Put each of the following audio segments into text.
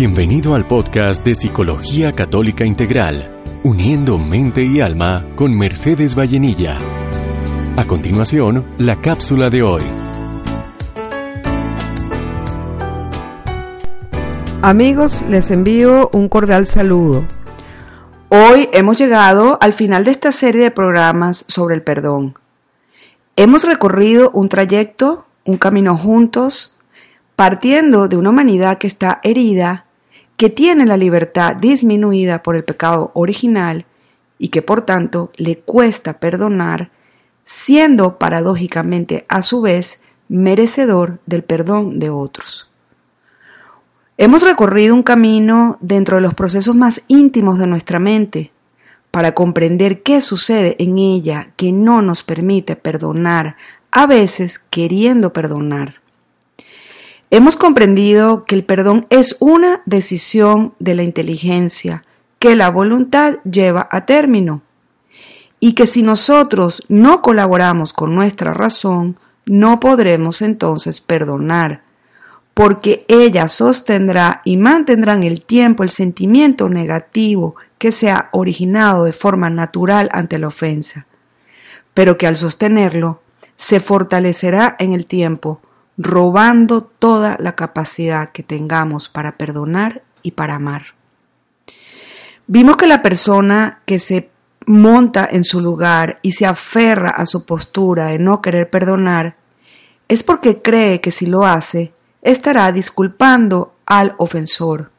Bienvenido al podcast de Psicología Católica Integral, uniendo mente y alma con Mercedes Vallenilla. A continuación, la cápsula de hoy. Amigos, les envío un cordial saludo. Hoy hemos llegado al final de esta serie de programas sobre el perdón. Hemos recorrido un trayecto, un camino juntos, partiendo de una humanidad que está herida, que tiene la libertad disminuida por el pecado original y que por tanto le cuesta perdonar, siendo paradójicamente a su vez merecedor del perdón de otros. Hemos recorrido un camino dentro de los procesos más íntimos de nuestra mente para comprender qué sucede en ella que no nos permite perdonar, a veces queriendo perdonar. Hemos comprendido que el perdón es una decisión de la inteligencia que la voluntad lleva a término y que si nosotros no colaboramos con nuestra razón, no podremos entonces perdonar, porque ella sostendrá y mantendrá en el tiempo el sentimiento negativo que se ha originado de forma natural ante la ofensa, pero que al sostenerlo se fortalecerá en el tiempo robando toda la capacidad que tengamos para perdonar y para amar. Vimos que la persona que se monta en su lugar y se aferra a su postura de no querer perdonar es porque cree que si lo hace estará disculpando al ofensor.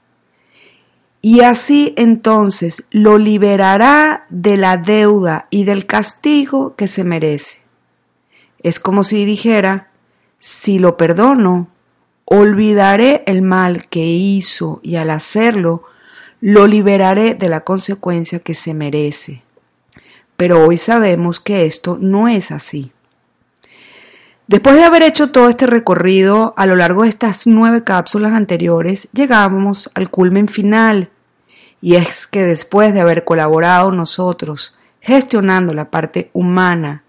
Y así entonces lo liberará de la deuda y del castigo que se merece. Es como si dijera, si lo perdono, olvidaré el mal que hizo y al hacerlo, lo liberaré de la consecuencia que se merece. Pero hoy sabemos que esto no es así. Después de haber hecho todo este recorrido a lo largo de estas nueve cápsulas anteriores, llegamos al culmen final, y es que después de haber colaborado nosotros gestionando la parte humana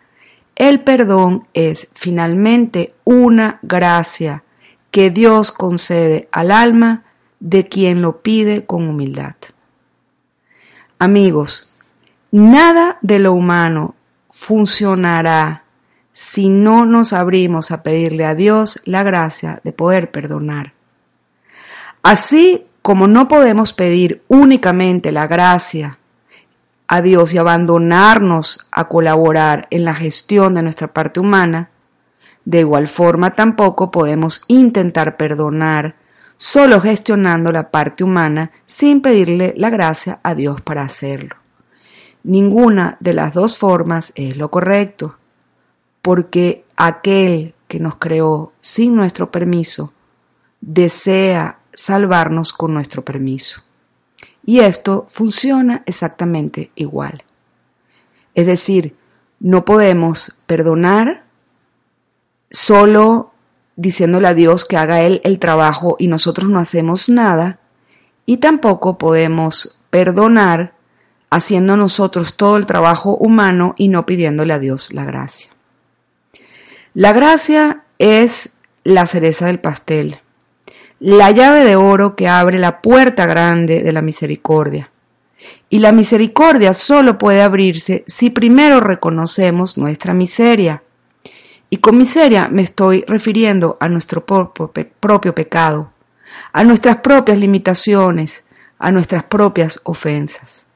el perdón es finalmente una gracia que Dios concede al alma de quien lo pide con humildad. Amigos, nada de lo humano funcionará si no nos abrimos a pedirle a Dios la gracia de poder perdonar. Así como no podemos pedir únicamente la gracia a Dios y abandonarnos a colaborar en la gestión de nuestra parte humana, de igual forma tampoco podemos intentar perdonar solo gestionando la parte humana sin pedirle la gracia a Dios para hacerlo. Ninguna de las dos formas es lo correcto, porque aquel que nos creó sin nuestro permiso desea salvarnos con nuestro permiso. Y esto funciona exactamente igual. Es decir, no podemos perdonar solo diciéndole a Dios que haga Él el trabajo y nosotros no hacemos nada, y tampoco podemos perdonar haciendo nosotros todo el trabajo humano y no pidiéndole a Dios la gracia. La gracia es la cereza del pastel la llave de oro que abre la puerta grande de la misericordia. Y la misericordia solo puede abrirse si primero reconocemos nuestra miseria. Y con miseria me estoy refiriendo a nuestro propio pecado, a nuestras propias limitaciones, a nuestras propias ofensas.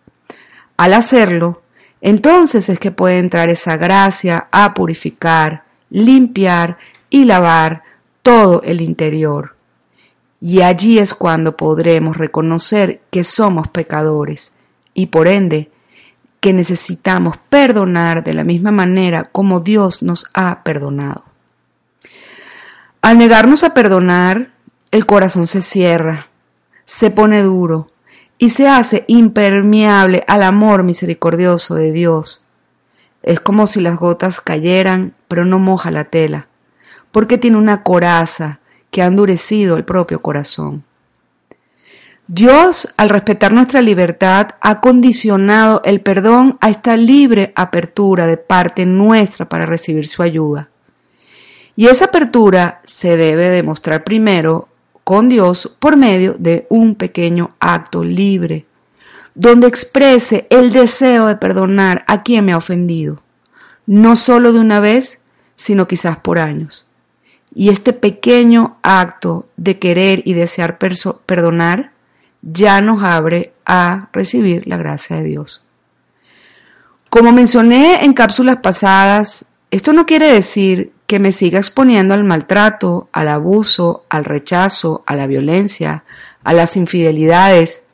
Al hacerlo, entonces es que puede entrar esa gracia a purificar, limpiar y lavar todo el interior y allí es cuando podremos reconocer que somos pecadores y por ende que necesitamos perdonar de la misma manera como Dios nos ha perdonado. Al negarnos a perdonar, el corazón se cierra, se pone duro y se hace impermeable al amor misericordioso de Dios. Es como si las gotas cayeran, pero no moja la tela, porque tiene una coraza que ha endurecido el propio corazón. Dios, al respetar nuestra libertad, ha condicionado el perdón a esta libre apertura de parte nuestra para recibir su ayuda. Y esa apertura se debe demostrar primero con Dios por medio de un pequeño acto libre, donde exprese el deseo de perdonar a quien me ha ofendido, no solo de una vez, sino quizás por años. Y este pequeño acto de querer y desear perdonar ya nos abre a recibir la gracia de Dios. Como mencioné en cápsulas pasadas, esto no quiere decir que me siga exponiendo al maltrato, al abuso, al rechazo, a la violencia, a las infidelidades.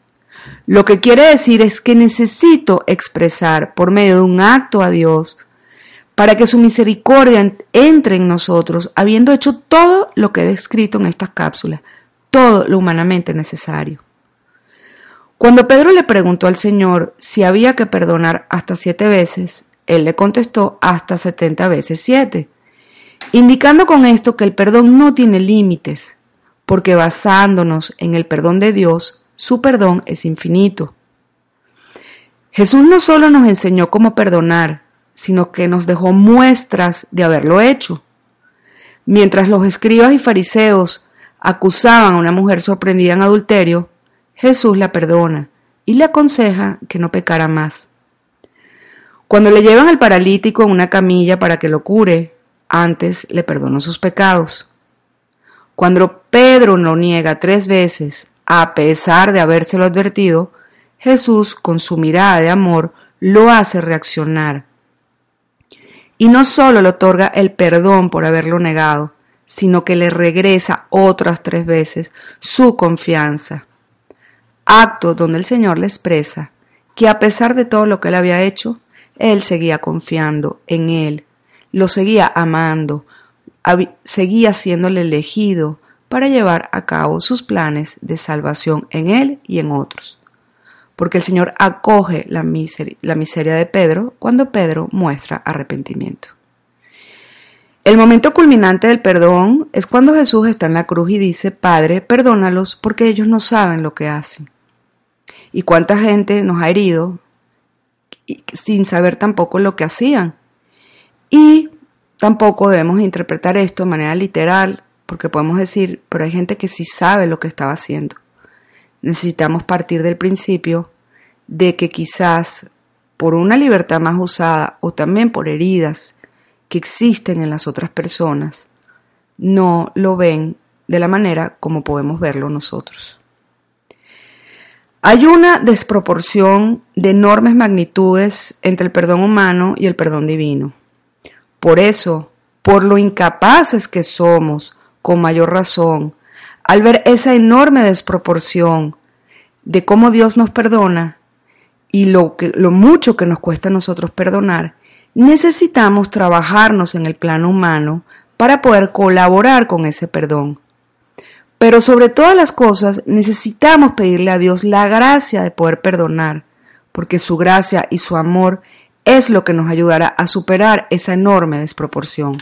Lo que quiere decir es que necesito expresar por medio de un acto a Dios para que su misericordia entre en nosotros, habiendo hecho todo lo que he descrito en estas cápsulas, todo lo humanamente necesario. Cuando Pedro le preguntó al Señor si había que perdonar hasta siete veces, él le contestó hasta setenta veces siete, indicando con esto que el perdón no tiene límites, porque basándonos en el perdón de Dios, su perdón es infinito. Jesús no solo nos enseñó cómo perdonar, sino que nos dejó muestras de haberlo hecho. Mientras los escribas y fariseos acusaban a una mujer sorprendida en adulterio, Jesús la perdona y le aconseja que no pecara más. Cuando le llevan al paralítico en una camilla para que lo cure, antes le perdonó sus pecados. Cuando Pedro lo niega tres veces, a pesar de habérselo advertido, Jesús, con su mirada de amor, lo hace reaccionar. Y no solo le otorga el perdón por haberlo negado, sino que le regresa otras tres veces su confianza. Acto donde el Señor le expresa que a pesar de todo lo que él había hecho, él seguía confiando en él, lo seguía amando, seguía siéndole elegido para llevar a cabo sus planes de salvación en él y en otros. Porque el Señor acoge la miseria, la miseria de Pedro cuando Pedro muestra arrepentimiento. El momento culminante del perdón es cuando Jesús está en la cruz y dice, Padre, perdónalos porque ellos no saben lo que hacen. Y cuánta gente nos ha herido sin saber tampoco lo que hacían. Y tampoco debemos interpretar esto de manera literal, porque podemos decir, pero hay gente que sí sabe lo que estaba haciendo. Necesitamos partir del principio de que quizás por una libertad más usada o también por heridas que existen en las otras personas, no lo ven de la manera como podemos verlo nosotros. Hay una desproporción de enormes magnitudes entre el perdón humano y el perdón divino. Por eso, por lo incapaces que somos, con mayor razón, al ver esa enorme desproporción de cómo Dios nos perdona y lo, que, lo mucho que nos cuesta a nosotros perdonar, necesitamos trabajarnos en el plano humano para poder colaborar con ese perdón. Pero sobre todas las cosas necesitamos pedirle a Dios la gracia de poder perdonar, porque su gracia y su amor es lo que nos ayudará a superar esa enorme desproporción.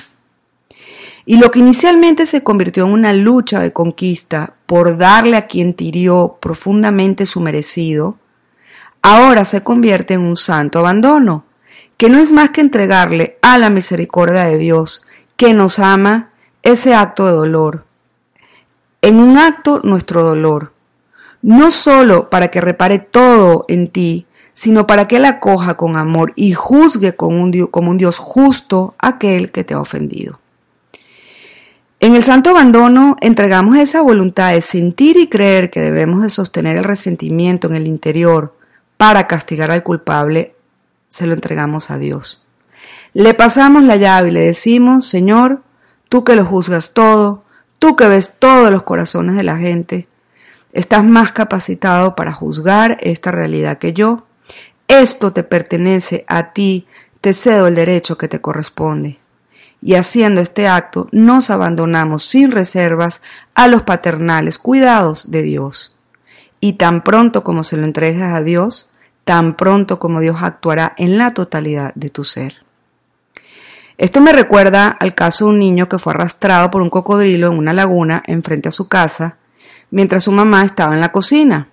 Y lo que inicialmente se convirtió en una lucha de conquista por darle a quien tirió profundamente su merecido, ahora se convierte en un santo abandono, que no es más que entregarle a la misericordia de Dios, que nos ama, ese acto de dolor, en un acto nuestro dolor, no solo para que repare todo en ti, sino para que Él acoja con amor y juzgue Dios, como un Dios justo aquel que te ha ofendido. En el santo abandono entregamos esa voluntad de sentir y creer que debemos de sostener el resentimiento en el interior para castigar al culpable, se lo entregamos a Dios. Le pasamos la llave y le decimos, Señor, tú que lo juzgas todo, Tú que ves todos los corazones de la gente, estás más capacitado para juzgar esta realidad que yo. Esto te pertenece a ti, te cedo el derecho que te corresponde. Y haciendo este acto nos abandonamos sin reservas a los paternales cuidados de Dios. Y tan pronto como se lo entregas a Dios, tan pronto como Dios actuará en la totalidad de tu ser. Esto me recuerda al caso de un niño que fue arrastrado por un cocodrilo en una laguna enfrente a su casa mientras su mamá estaba en la cocina.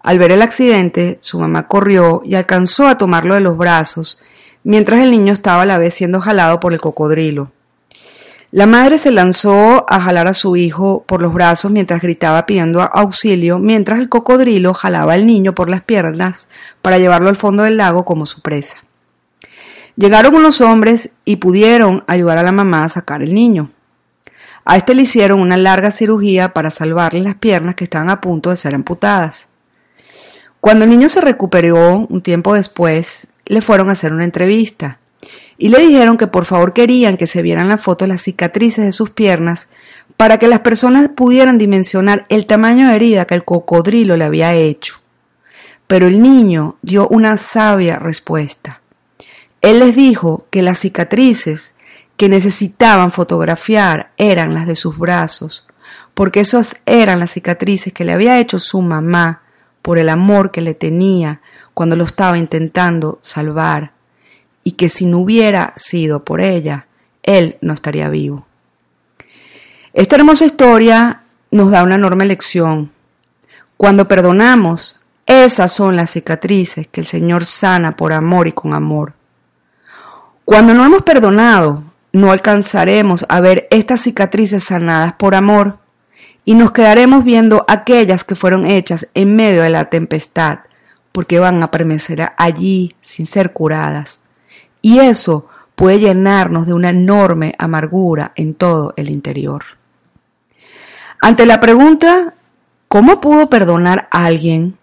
Al ver el accidente, su mamá corrió y alcanzó a tomarlo de los brazos mientras el niño estaba a la vez siendo jalado por el cocodrilo. La madre se lanzó a jalar a su hijo por los brazos mientras gritaba pidiendo auxilio, mientras el cocodrilo jalaba al niño por las piernas para llevarlo al fondo del lago como su presa. Llegaron unos hombres y pudieron ayudar a la mamá a sacar el niño. A este le hicieron una larga cirugía para salvarle las piernas que estaban a punto de ser amputadas. Cuando el niño se recuperó un tiempo después, le fueron a hacer una entrevista y le dijeron que por favor querían que se vieran la foto las cicatrices de sus piernas para que las personas pudieran dimensionar el tamaño de herida que el cocodrilo le había hecho. Pero el niño dio una sabia respuesta. Él les dijo que las cicatrices que necesitaban fotografiar eran las de sus brazos, porque esas eran las cicatrices que le había hecho su mamá por el amor que le tenía cuando lo estaba intentando salvar y que si no hubiera sido por ella, él no estaría vivo. Esta hermosa historia nos da una enorme lección. Cuando perdonamos, esas son las cicatrices que el Señor sana por amor y con amor. Cuando no hemos perdonado, no alcanzaremos a ver estas cicatrices sanadas por amor y nos quedaremos viendo aquellas que fueron hechas en medio de la tempestad, porque van a permanecer allí sin ser curadas. Y eso puede llenarnos de una enorme amargura en todo el interior. Ante la pregunta, ¿cómo pudo perdonar a alguien?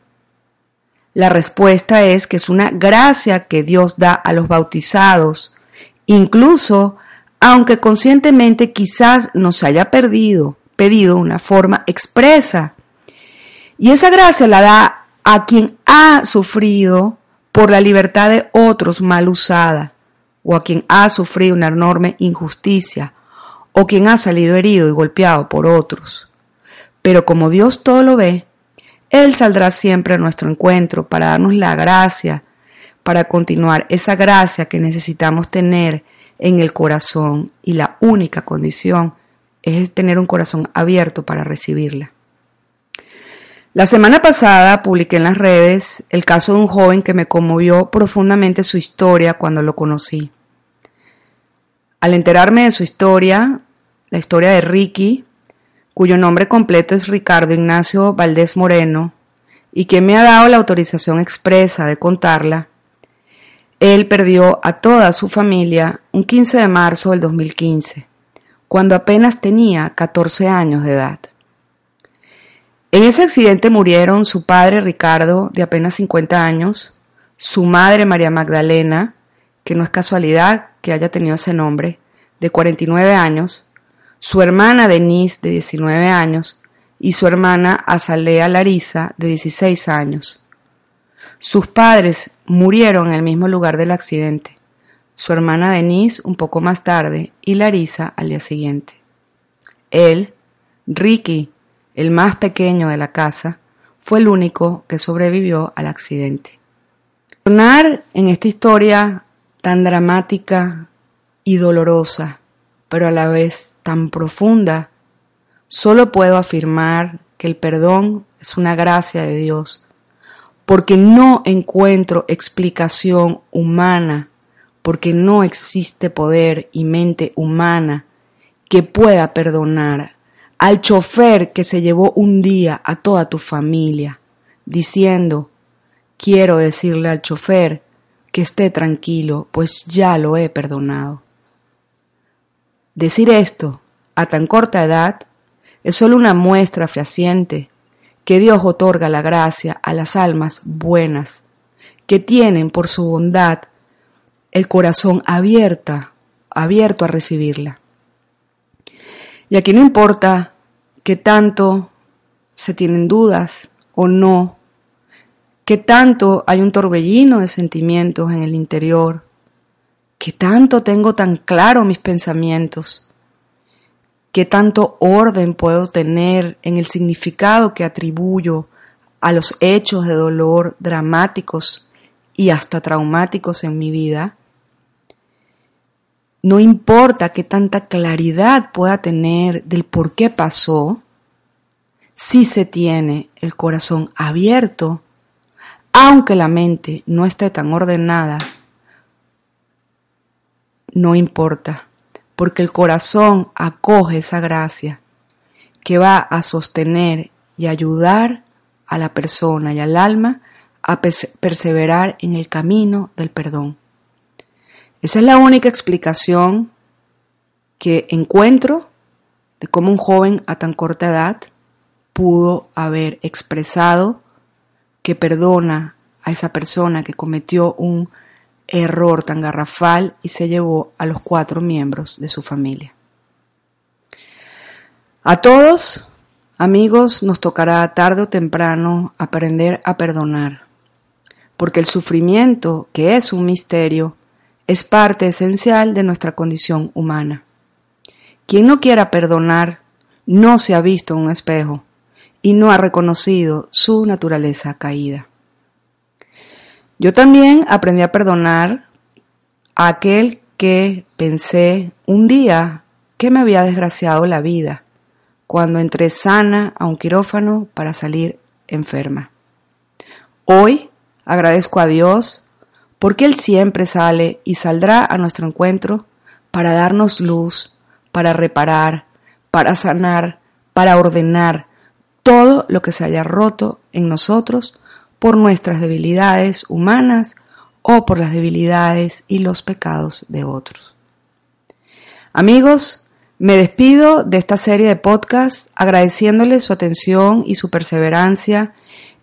La respuesta es que es una gracia que Dios da a los bautizados, incluso aunque conscientemente quizás nos haya perdido, pedido una forma expresa. Y esa gracia la da a quien ha sufrido por la libertad de otros mal usada, o a quien ha sufrido una enorme injusticia, o quien ha salido herido y golpeado por otros. Pero como Dios todo lo ve, Él saldrá siempre a nuestro encuentro para darnos la gracia, para continuar esa gracia que necesitamos tener en el corazón y la única condición es tener un corazón abierto para recibirla. La semana pasada publiqué en las redes el caso de un joven que me conmovió profundamente su historia cuando lo conocí. Al enterarme de su historia, la historia de Ricky, cuyo nombre completo es Ricardo Ignacio Valdés Moreno, y que me ha dado la autorización expresa de contarla, él perdió a toda su familia un 15 de marzo del 2015, cuando apenas tenía 14 años de edad. En ese accidente murieron su padre Ricardo, de apenas 50 años, su madre María Magdalena, que no es casualidad que haya tenido ese nombre, de 49 años, su hermana Denise, de 19 años, y su hermana Azalea Larisa, de 16 años. Sus padres murieron en el mismo lugar del accidente, su hermana Denise un poco más tarde y Larisa al día siguiente. Él, Ricky, el más pequeño de la casa, fue el único que sobrevivió al accidente. Sonar en esta historia tan dramática y dolorosa, pero a la vez tan profunda, solo puedo afirmar que el perdón es una gracia de Dios, porque no encuentro explicación humana, porque no existe poder y mente humana que pueda perdonar al chofer que se llevó un día a toda tu familia, diciendo, quiero decirle al chofer que esté tranquilo, pues ya lo he perdonado. Decir esto a tan corta edad es solo una muestra fehaciente que Dios otorga la gracia a las almas buenas, que tienen por su bondad el corazón abierta, abierto a recibirla. Y aquí no importa que tanto se tienen dudas o no que tanto hay un torbellino de sentimientos en el interior, que tanto tengo tan claro mis pensamientos, que tanto orden puedo tener en el significado que atribuyo a los hechos de dolor dramáticos y hasta traumáticos en mi vida. No importa qué tanta claridad pueda tener del por qué pasó, si se tiene el corazón abierto aunque la mente no esté tan ordenada, no importa, porque el corazón acoge esa gracia que va a sostener y ayudar a la persona y al alma a perseverar en el camino del perdón. Esa es la única explicación que encuentro de cómo un joven a tan corta edad pudo haber expresado que perdona a esa persona que cometió un error tan garrafal y se llevó a los cuatro miembros de su familia. A todos, amigos, nos tocará tarde o temprano aprender a perdonar, porque el sufrimiento, que es un misterio, es parte esencial de nuestra condición humana. Quien no quiera perdonar no se ha visto en un espejo y no ha reconocido su naturaleza caída. Yo también aprendí a perdonar a aquel que pensé un día que me había desgraciado la vida cuando entré sana a un quirófano para salir enferma. Hoy agradezco a Dios porque Él siempre sale y saldrá a nuestro encuentro para darnos luz, para reparar, para sanar, para ordenar todo lo que se haya roto en nosotros por nuestras debilidades humanas o por las debilidades y los pecados de otros. Amigos, me despido de esta serie de podcasts agradeciéndoles su atención y su perseverancia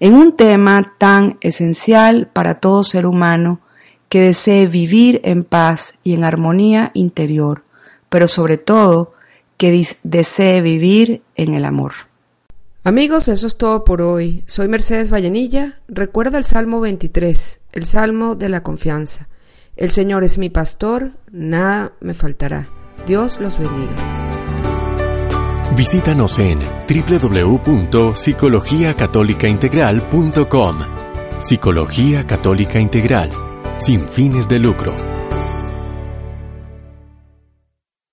en un tema tan esencial para todo ser humano que desee vivir en paz y en armonía interior, pero sobre todo que desee vivir en el amor. Amigos, eso es todo por hoy. Soy Mercedes Vallenilla. Recuerda el Salmo 23, el Salmo de la confianza. El Señor es mi pastor, nada me faltará. Dios los bendiga. Visítanos en www.psicologiacatolicaintegral.com. Psicología Católica Integral, sin fines de lucro.